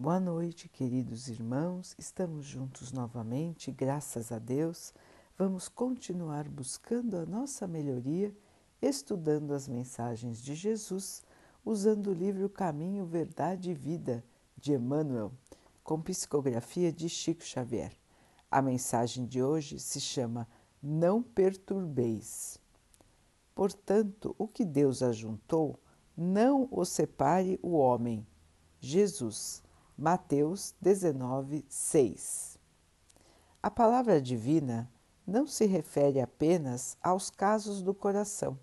Boa noite, queridos irmãos. Estamos juntos novamente, graças a Deus. Vamos continuar buscando a nossa melhoria, estudando as mensagens de Jesus, usando o livro Caminho, Verdade e Vida de Emmanuel, com psicografia de Chico Xavier. A mensagem de hoje se chama Não perturbeis. Portanto, o que Deus ajuntou, não o separe o homem. Jesus Mateus 19, 6. A palavra divina não se refere apenas aos casos do coração.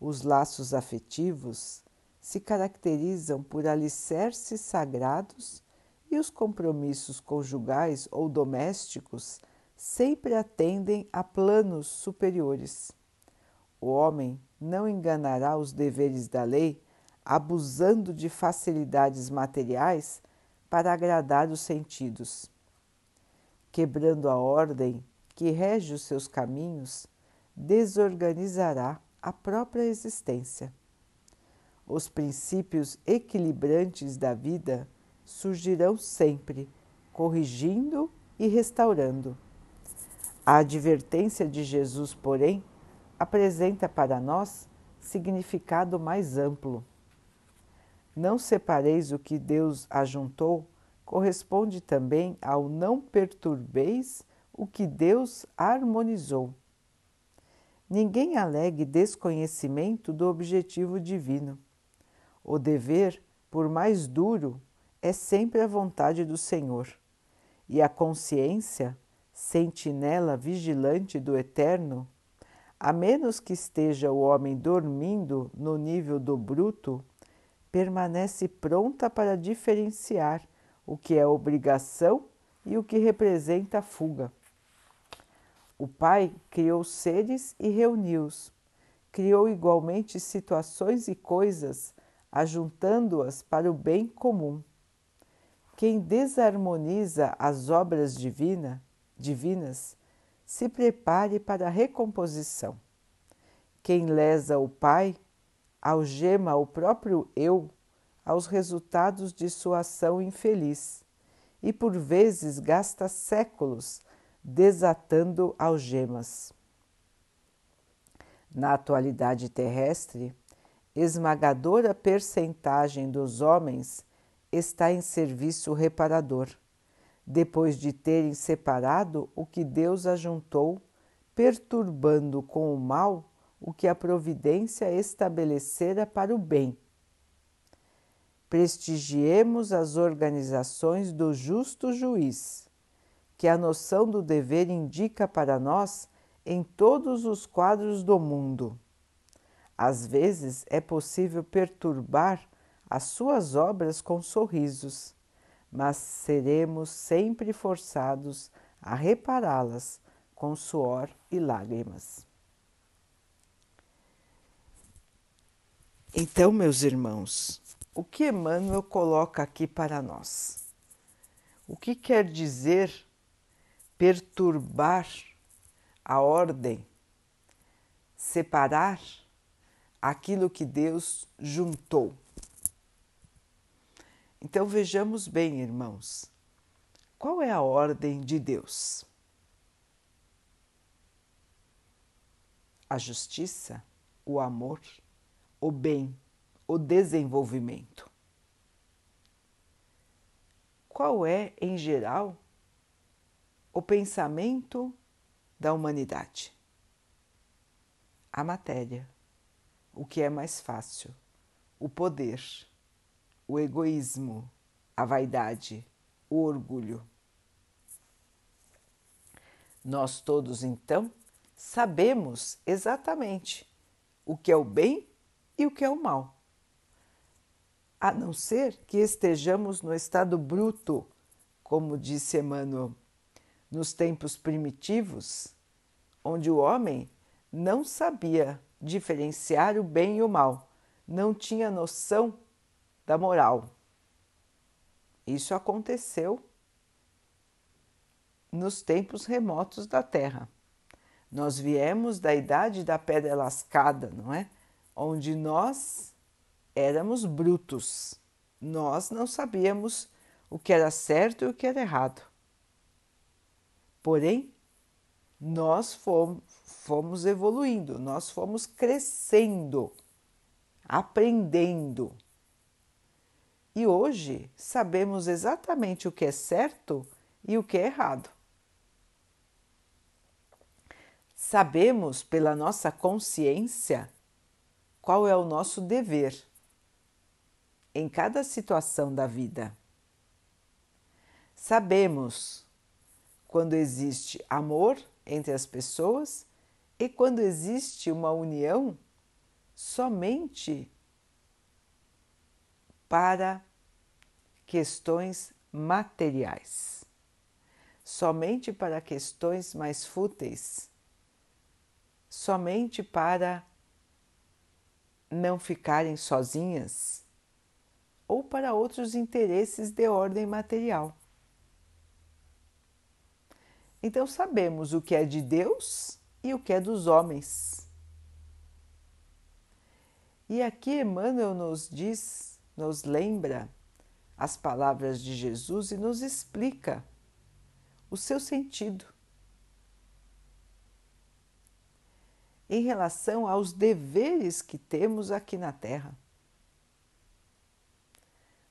Os laços afetivos se caracterizam por alicerces sagrados e os compromissos conjugais ou domésticos sempre atendem a planos superiores. O homem não enganará os deveres da lei abusando de facilidades materiais para agradar os sentidos. Quebrando a ordem que rege os seus caminhos, desorganizará a própria existência. Os princípios equilibrantes da vida surgirão sempre, corrigindo e restaurando. A advertência de Jesus, porém, apresenta para nós significado mais amplo. Não separeis o que Deus ajuntou, corresponde também ao não perturbeis o que Deus harmonizou. Ninguém alegue desconhecimento do objetivo divino. O dever, por mais duro, é sempre a vontade do Senhor, e a consciência, sentinela vigilante do Eterno, a menos que esteja o homem dormindo no nível do bruto, permanece pronta para diferenciar o que é obrigação e o que representa fuga. O Pai criou seres e reuniu-os. Criou igualmente situações e coisas, ajuntando-as para o bem comum. Quem desarmoniza as obras divina, divinas se prepare para a recomposição. Quem lesa o Pai algema o próprio eu aos resultados de sua ação infeliz e por vezes gasta séculos desatando algemas. Na atualidade terrestre, esmagadora percentagem dos homens está em serviço reparador, depois de terem separado o que Deus ajuntou, perturbando com o mal o que a providência estabelecera para o bem. Prestigiemos as organizações do justo juiz, que a noção do dever indica para nós em todos os quadros do mundo. Às vezes é possível perturbar as suas obras com sorrisos, mas seremos sempre forçados a repará-las com suor e lágrimas. Então, meus irmãos, o que Emmanuel coloca aqui para nós? O que quer dizer perturbar a ordem, separar aquilo que Deus juntou? Então vejamos bem, irmãos, qual é a ordem de Deus? A justiça, o amor, o bem, o desenvolvimento. Qual é, em geral, o pensamento da humanidade? A matéria, o que é mais fácil, o poder, o egoísmo, a vaidade, o orgulho. Nós todos, então, sabemos exatamente o que é o bem e o que é o mal. A não ser que estejamos no estado bruto, como disse Emmanuel, nos tempos primitivos, onde o homem não sabia diferenciar o bem e o mal, não tinha noção da moral. Isso aconteceu nos tempos remotos da Terra. Nós viemos da idade da pedra lascada, não é? Onde nós éramos brutos, nós não sabíamos o que era certo e o que era errado. Porém, nós fomos, evoluindo, nós fomos crescendo, aprendendo. E hoje sabemos exatamente o que é certo e o que é errado. Sabemos pela nossa consciência qual é o nosso dever em cada situação da vida. Sabemos quando existe amor entre as pessoas e quando existe uma união somente para questões materiais, somente para questões mais fúteis, somente para não ficarem sozinhas ou para outros interesses de ordem material. Então sabemos o que é de Deus e o que é dos homens. E aqui Emmanuel nos diz, nos lembra as palavras de Jesus e nos explica o seu sentido em relação aos deveres que temos aqui na Terra.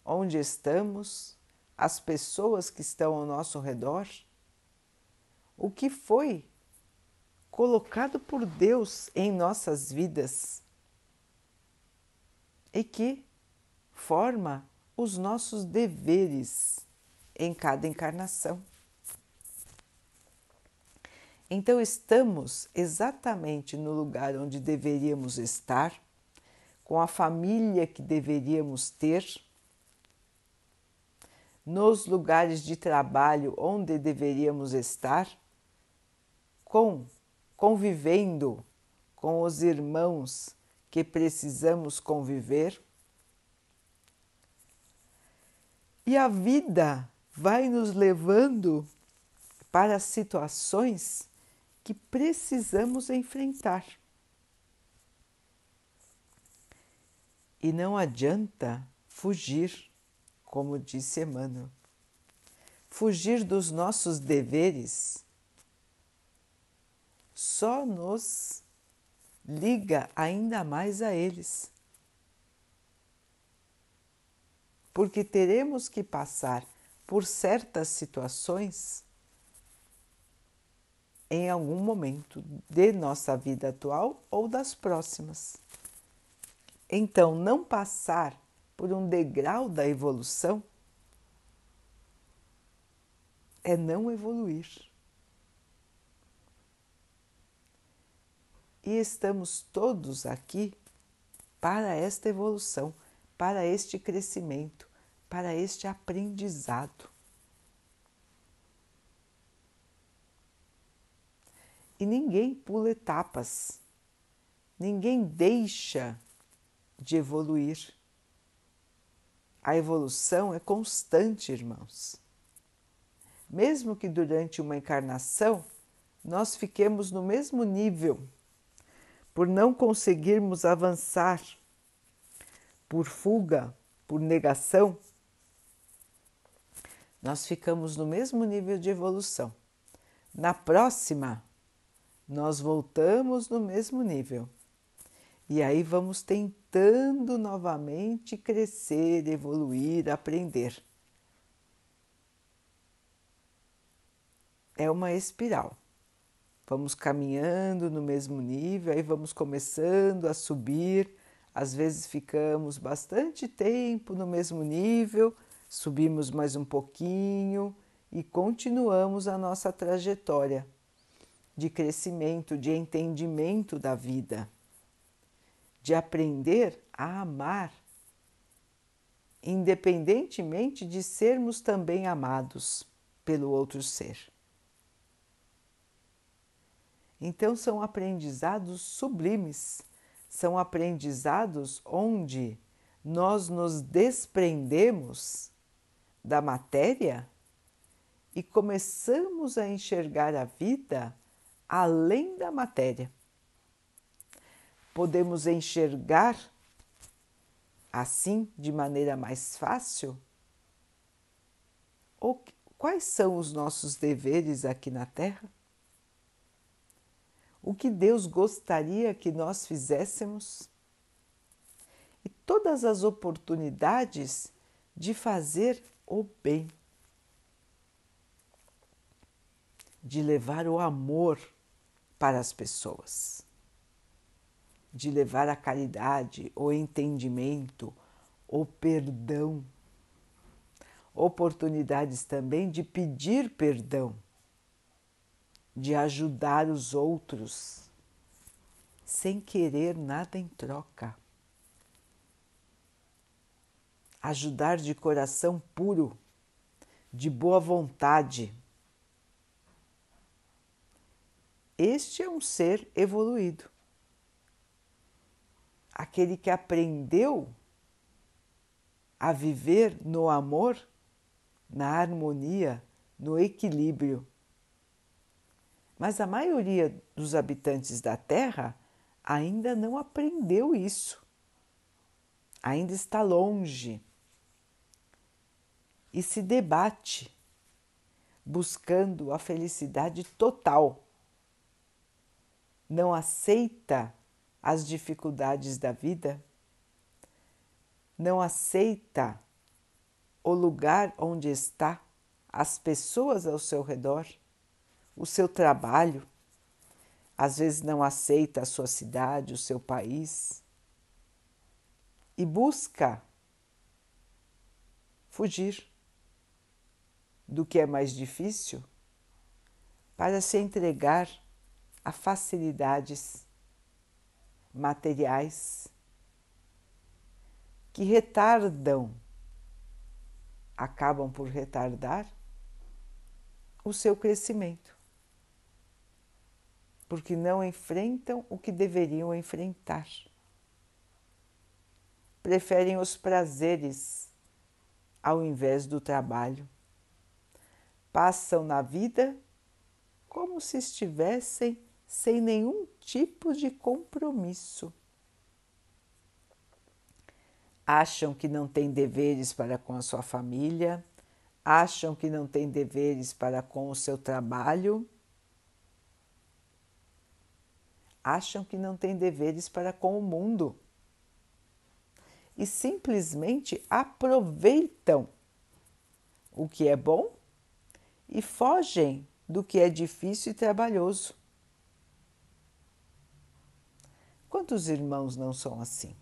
Onde estamos, as pessoas que estão ao nosso redor o que foi colocado por Deus em nossas vidas e que forma os nossos deveres em cada encarnação. Então, estamos exatamente no lugar onde deveríamos estar, com a família que deveríamos ter, nos lugares de trabalho onde deveríamos estar com convivendo com os irmãos que precisamos conviver. E a vida vai nos levando para situações que precisamos enfrentar. E não adianta fugir, como disse Emmanuel. Fugir dos nossos deveres só nos liga ainda mais a eles. Porque teremos que passar por certas situações em algum momento de nossa vida atual ou das próximas. Então, não passar por um degrau da evolução é não evoluir. e estamos todos aqui para esta evolução, para este crescimento, para este aprendizado. E ninguém pula etapas, ninguém deixa de evoluir. A evolução é constante, irmãos. Mesmo que durante uma encarnação nós fiquemos no mesmo nível por não conseguirmos avançar, por fuga, por negação, nós ficamos no mesmo nível de evolução. Na próxima, nós voltamos no mesmo nível. E aí vamos tentando novamente crescer, evoluir, aprender. É uma espiral. Vamos caminhando no mesmo nível, aí vamos começando a subir. Às vezes ficamos bastante tempo no mesmo nível, subimos mais um pouquinho e continuamos a nossa trajetória de crescimento, de entendimento da vida, de aprender a amar, independentemente de sermos também amados pelo outro ser. Então, são aprendizados sublimes, são aprendizados onde nós nos desprendemos da matéria e começamos a enxergar a vida além da matéria. Podemos enxergar assim, de maneira mais fácil, quais são os nossos deveres aqui na Terra? O que Deus gostaria que nós fizéssemos? E todas as oportunidades de fazer o bem, de levar o amor para as pessoas, de levar a caridade, o entendimento, o perdão oportunidades também de pedir perdão, de ajudar os outros, sem querer nada em troca. Ajudar de coração puro, de boa vontade. Este é um ser evoluído. Aquele que aprendeu a viver no amor na harmonia, no equilíbrio. Mas a maioria dos habitantes da Terra ainda não aprendeu isso, ainda está longe e se debate buscando a felicidade total. Não aceita as dificuldades da vida, não aceita o lugar onde está, as pessoas ao seu redor, o seu trabalho. Às vezes não aceita a sua cidade, o seu país e busca fugir do que é mais difícil para se entregar a facilidades materiais que retardam acabam por retardar o seu crescimento, porque não enfrentam o que deveriam enfrentar. Preferem os prazeres ao invés do trabalho. Passam na vida como se estivessem sem nenhum tipo de compromisso acham que não têm deveres para com a sua família, acham que não têm deveres para com o seu trabalho, acham que não têm deveres para com o mundo e simplesmente aproveitam o que é bom e fogem do que é difícil e trabalhoso. Quantos irmãos não são assim?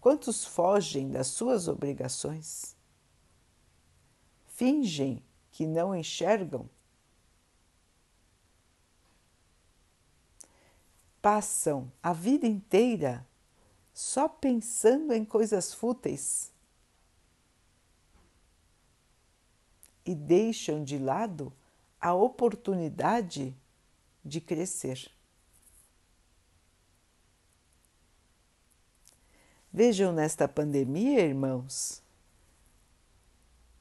Quantos fogem das suas obrigações? Fingem que não enxergam? Passam a vida inteira só pensando em coisas fúteis e deixam de lado a oportunidade de crescer. Vejam nesta pandemia, irmãos,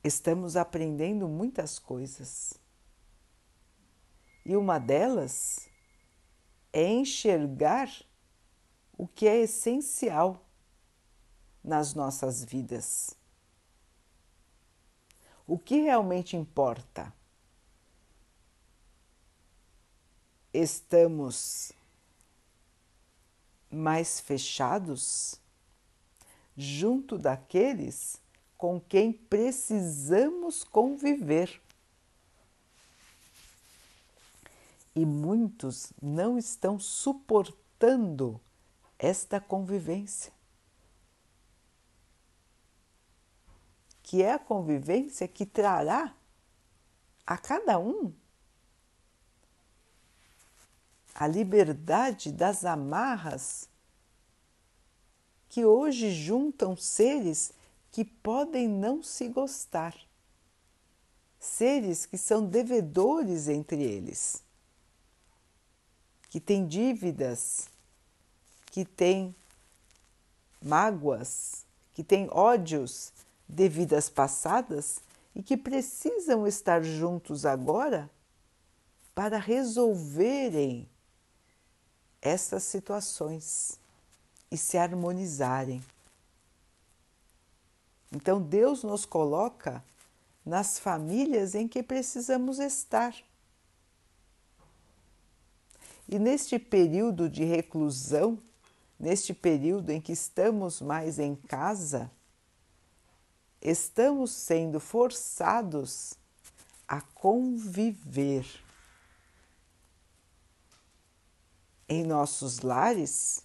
estamos aprendendo muitas coisas. E uma delas é enxergar o que é essencial nas nossas vidas. O que realmente importa? Estamos mais fechados? Junto daqueles com quem precisamos conviver. E muitos não estão suportando esta convivência. Que é a convivência que trará a cada um a liberdade das amarras que hoje juntam seres que podem não se gostar, seres que são devedores entre eles, que têm dívidas, que têm mágoas, que têm ódios de vidas passadas e que precisam estar juntos agora para resolverem essas situações e se harmonizarem. Então Deus nos coloca nas famílias em que precisamos estar. E neste período de reclusão, neste período em que estamos mais em casa, estamos sendo forçados a conviver. Em nossos lares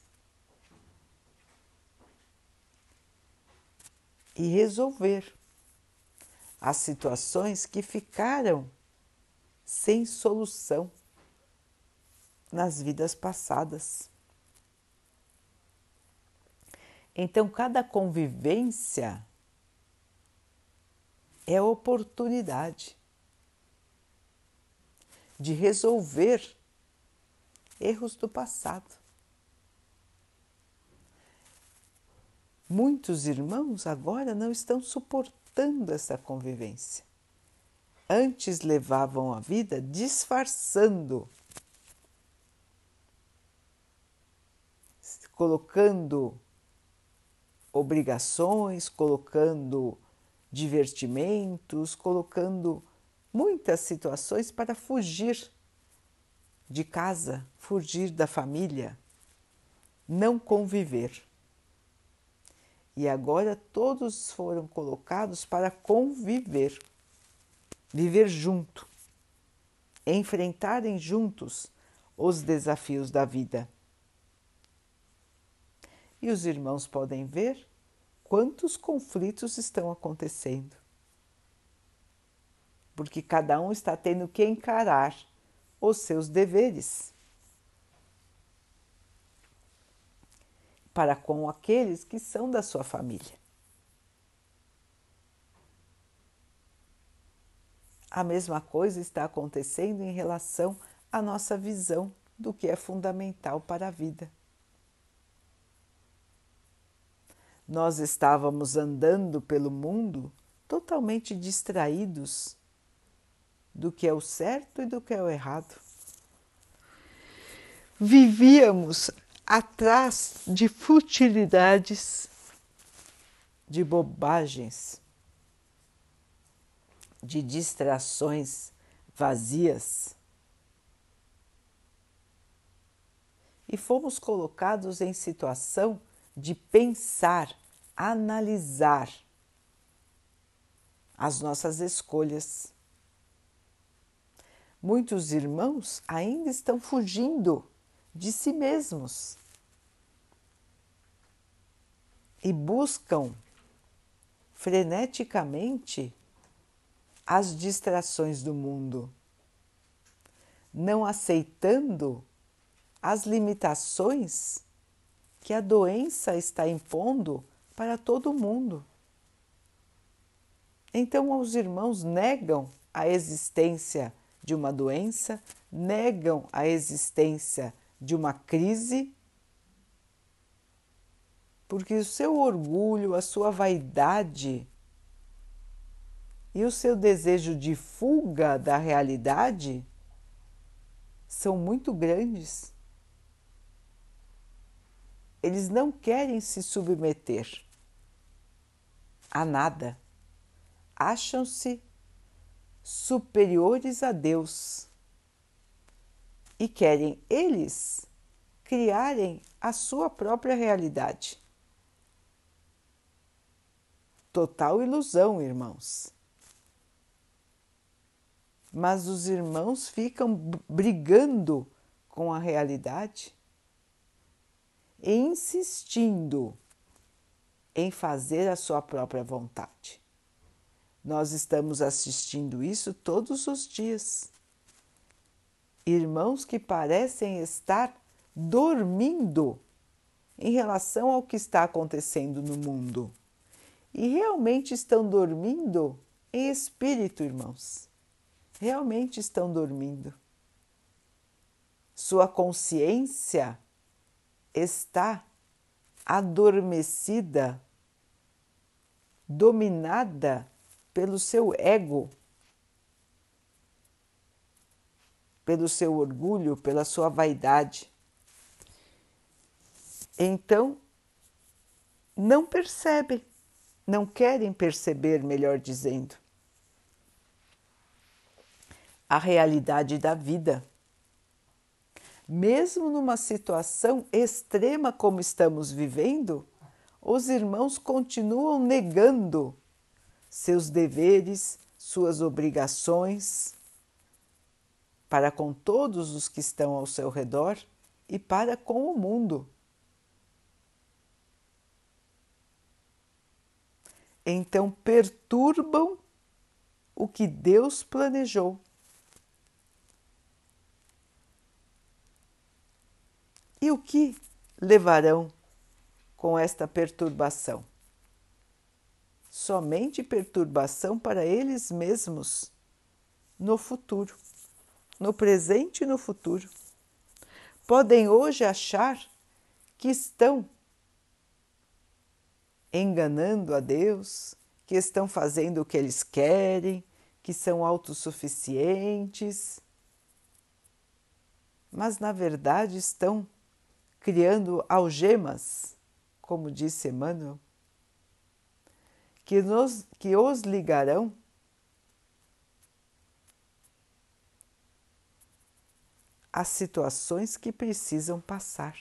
e resolver as situações que ficaram sem solução nas vidas passadas. Então, cada convivência é oportunidade de resolver erros do passado. Muitos irmãos agora não estão suportando essa convivência. Antes levavam a vida disfarçando, colocando obrigações, colocando divertimentos, colocando muitas situações para fugir de casa, fugir da família, não conviver. E agora todos foram colocados para conviver, viver junto, enfrentarem juntos os desafios da vida. E os irmãos podem ver quantos conflitos estão acontecendo. Porque cada um está tendo que encarar os seus deveres. Para com aqueles que são da sua família. A mesma coisa está acontecendo em relação à nossa visão do que é fundamental para a vida. Nós estávamos andando pelo mundo totalmente distraídos do que é o certo e do que é o errado. Vivíamos atrás de futilidades, de bobagens, de distrações vazias. E fomos colocados em situação de pensar, analisar as nossas escolhas. Muitos irmãos ainda estão fugindo de si mesmos e buscam freneticamente as distrações do mundo, não aceitando as limitações que a doença está impondo para todo mundo. Então, os irmãos negam a existência de uma doença, negam a existência de uma crise, porque o seu orgulho, a sua vaidade e o seu desejo de fuga da realidade são muito grandes. Eles não querem se submeter a nada. Acham-se superiores a Deus e querem eles criarem a sua própria realidade. Total ilusão, irmãos. Mas os irmãos ficam brigando com a realidade e insistindo em fazer a sua própria vontade. Nós estamos assistindo isso todos os dias irmãos que parecem estar dormindo em relação ao que está acontecendo no mundo. E realmente estão dormindo em espírito, irmãos. Realmente estão dormindo. Sua consciência está adormecida, dominada pelo seu ego pelo seu orgulho, pela sua vaidade. Então, não percebem não querem perceber, melhor dizendo, a realidade da vida. Mesmo numa situação extrema como estamos vivendo, os irmãos continuam negando seus deveres, suas obrigações para com todos os que estão ao seu redor e para com o mundo. Então perturbam o que Deus planejou. E o que levarão com esta perturbação? Somente perturbação para eles mesmos no futuro, no presente e no futuro. Podem hoje achar que estão enganando a Deus, que estão fazendo o que eles querem, que são autossuficientes, mas na verdade estão criando algemas, como disse Emmanuel, que, nos, que os ligarão às situações que precisam passar.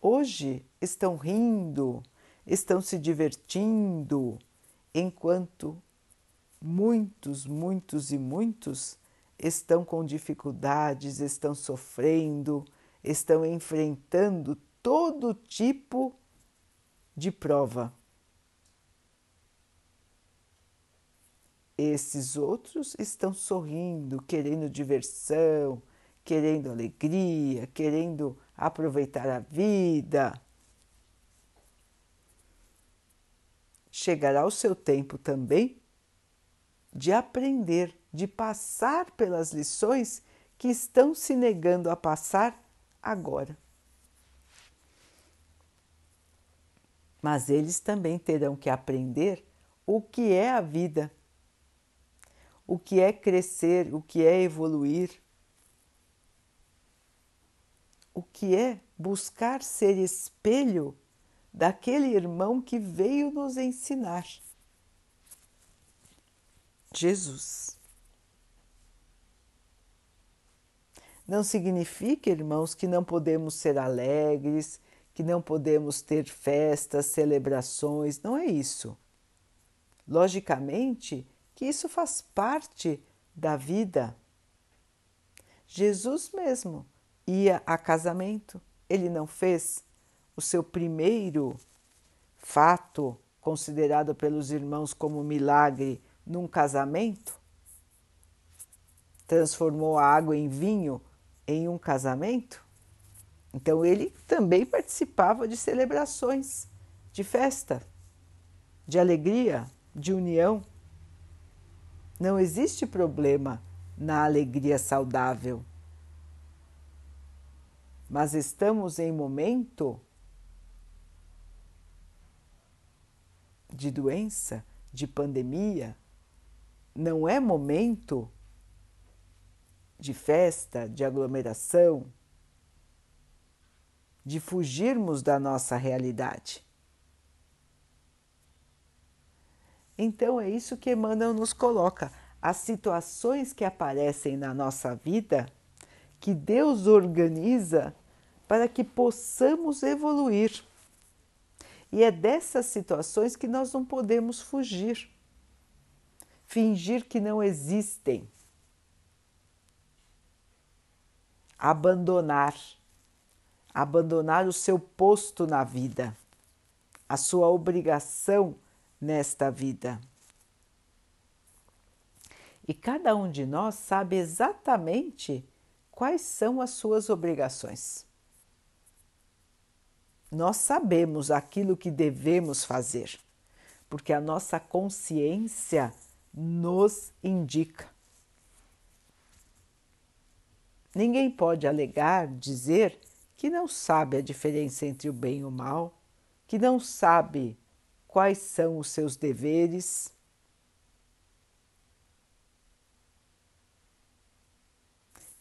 Hoje estão rindo, estão se divertindo, enquanto muitos, muitos e muitos estão com dificuldades, estão sofrendo, estão enfrentando todo tipo de prova. Esses outros estão sorrindo, querendo diversão, querendo alegria, querendo aproveitar a vida. Chegará o seu tempo também de aprender de passar pelas lições que estão se negando a passar agora. Mas eles também terão que aprender o que é a vida, o que é crescer, o que é evoluir, o que é buscar ser espelho daquele irmão que veio nos ensinar. Jesus. Não significa, irmãos, que não podemos ser alegres, que não podemos ter festas, celebrações, não é isso. Logicamente que isso faz parte da vida. Jesus mesmo ia a casamento, ele não fez o seu primeiro fato considerado pelos irmãos como milagre num casamento? Transformou a água em vinho em um casamento, então ele também participava de celebrações, de festa, de alegria, de união. Não existe problema na alegria saudável. Mas estamos em momento de doença, de pandemia, não é momento de festa, de aglomeração, de fugirmos da nossa realidade. Então é isso que Emmanuel nos coloca. As situações que aparecem na nossa vida, que Deus organiza para que possamos evoluir. E é dessas situações que nós não podemos fugir, fingir que não existem abandonar, abandonar o seu posto na vida, a sua obrigação nesta vida. E cada um de nós sabe exatamente quais são as suas obrigações. Nós sabemos aquilo que devemos fazer, porque a nossa consciência nos indica. Ninguém pode alegar, dizer que não sabe a diferença entre o bem e o mal, que não sabe quais são os seus deveres.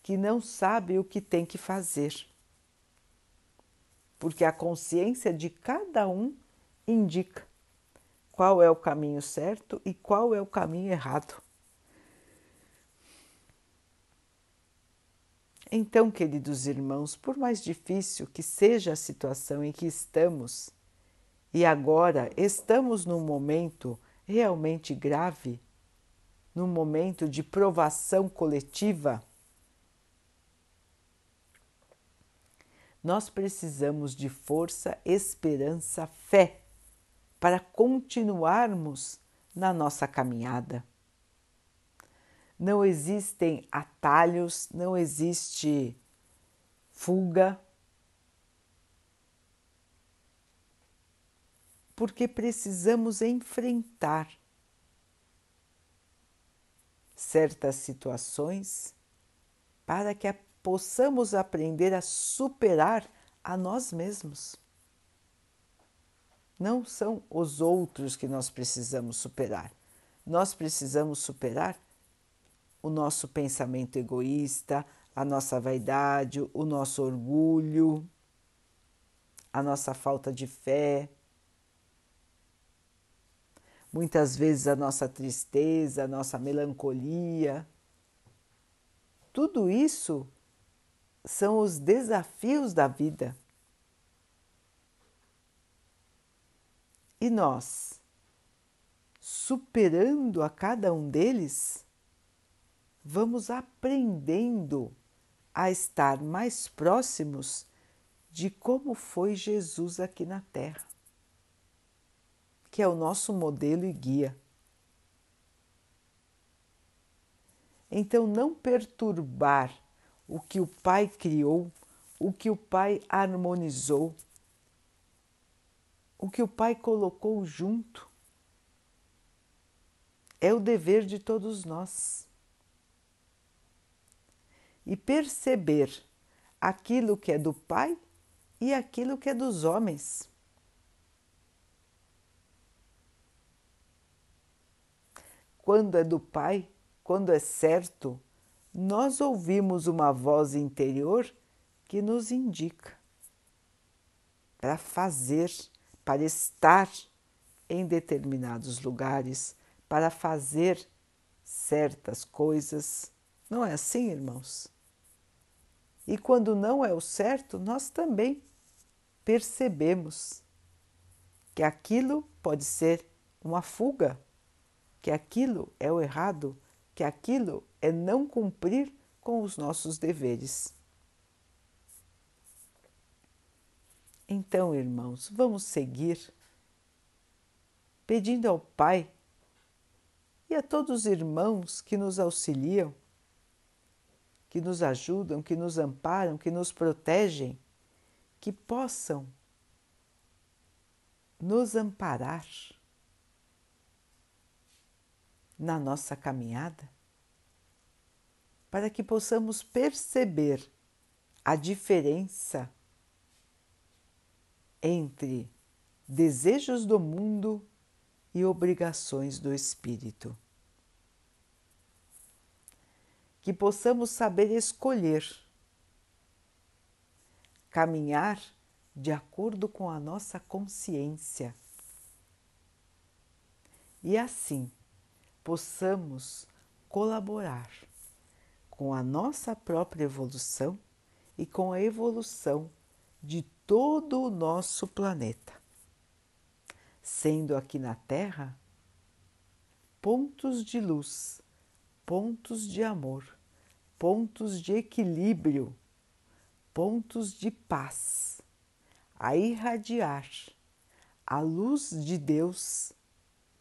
Que não sabe o que tem que fazer. Porque a consciência de cada um indica qual é o caminho certo e qual é o caminho errado. Então, queridos irmãos, por mais difícil que seja a situação em que estamos, e agora estamos num momento realmente grave, num momento de provação coletiva, nós precisamos de força, esperança, fé para continuarmos na nossa caminhada. Não existem atalhos, não existe fuga, porque precisamos enfrentar certas situações para que possamos aprender a superar a nós mesmos. Não são os outros que nós precisamos superar. Nós precisamos superar o nosso pensamento egoísta, a nossa vaidade, o nosso orgulho, a nossa falta de fé, muitas vezes a nossa tristeza, a nossa melancolia. Tudo isso são os desafios da vida. E nós, superando a cada um deles, vamos aprendendo a estar mais próximos de como foi Jesus aqui na Terra, que é o nosso modelo e guia. Então, não perturbar o que o Pai criou, o que o Pai harmonizou, o que o Pai colocou junto, é o dever de todos nós e perceber aquilo que é do Pai e aquilo que é dos homens. Quando é do Pai, quando é certo, nós ouvimos uma voz interior que nos indica para fazer, para estar em determinados lugares, para fazer certas coisas. Não é assim, irmãos? E quando não é o certo, nós também percebemos que aquilo pode ser uma fuga, que aquilo é o errado, que aquilo é não cumprir com os nossos deveres. Então, irmãos, vamos seguir pedindo ao Pai e a todos os irmãos que nos auxiliam que nos ajudam, que nos amparam, que nos protegem, que possam nos amparar na nossa caminhada, para que possamos perceber a diferença entre desejos do mundo e obrigações do espírito. Que possamos saber escolher, caminhar de acordo com a nossa consciência. E assim possamos colaborar com a nossa própria evolução e com a evolução de todo o nosso planeta, sendo aqui na Terra pontos de luz, pontos de amor pontos de equilíbrio, pontos de paz, a irradiar a luz de Deus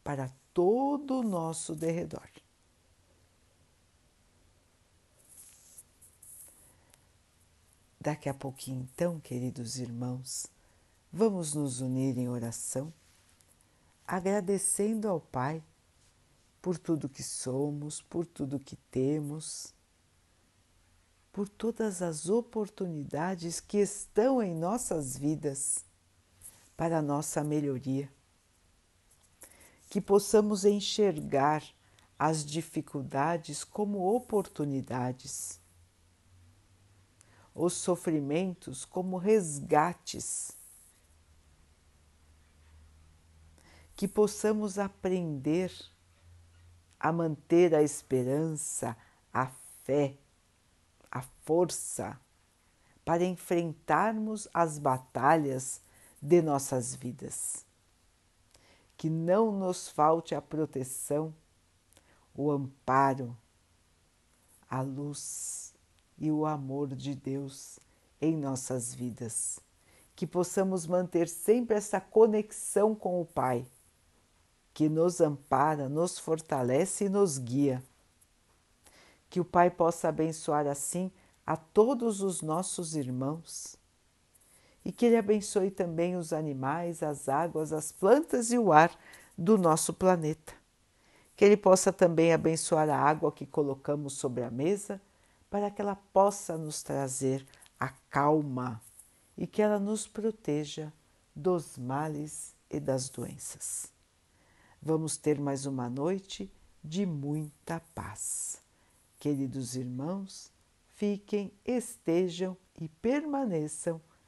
para todo o nosso derredor. Daqui a pouquinho, então, queridos irmãos, vamos nos unir em oração, agradecendo ao Pai por tudo que somos, por tudo que temos por todas as oportunidades que estão em nossas vidas para a nossa melhoria. Que possamos enxergar as dificuldades como oportunidades, os sofrimentos como resgates que possamos aprender a manter a esperança, a fé, a força para enfrentarmos as batalhas de nossas vidas. Que não nos falte a proteção, o amparo, a luz e o amor de Deus em nossas vidas. Que possamos manter sempre essa conexão com o Pai, que nos ampara, nos fortalece e nos guia. Que o Pai possa abençoar assim a todos os nossos irmãos e que Ele abençoe também os animais, as águas, as plantas e o ar do nosso planeta. Que Ele possa também abençoar a água que colocamos sobre a mesa para que ela possa nos trazer a calma e que ela nos proteja dos males e das doenças. Vamos ter mais uma noite de muita paz. Queridos irmãos, fiquem, estejam e permaneçam